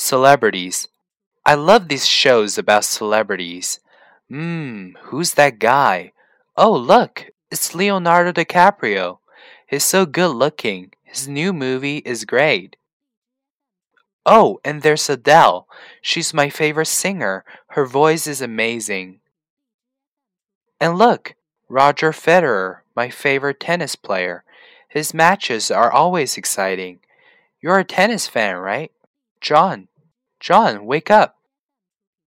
Celebrities. I love these shows about celebrities. Mmm, who's that guy? Oh, look, it's Leonardo DiCaprio. He's so good looking. His new movie is great. Oh, and there's Adele. She's my favorite singer. Her voice is amazing. And look, Roger Federer, my favorite tennis player. His matches are always exciting. You're a tennis fan, right? John, John, wake up.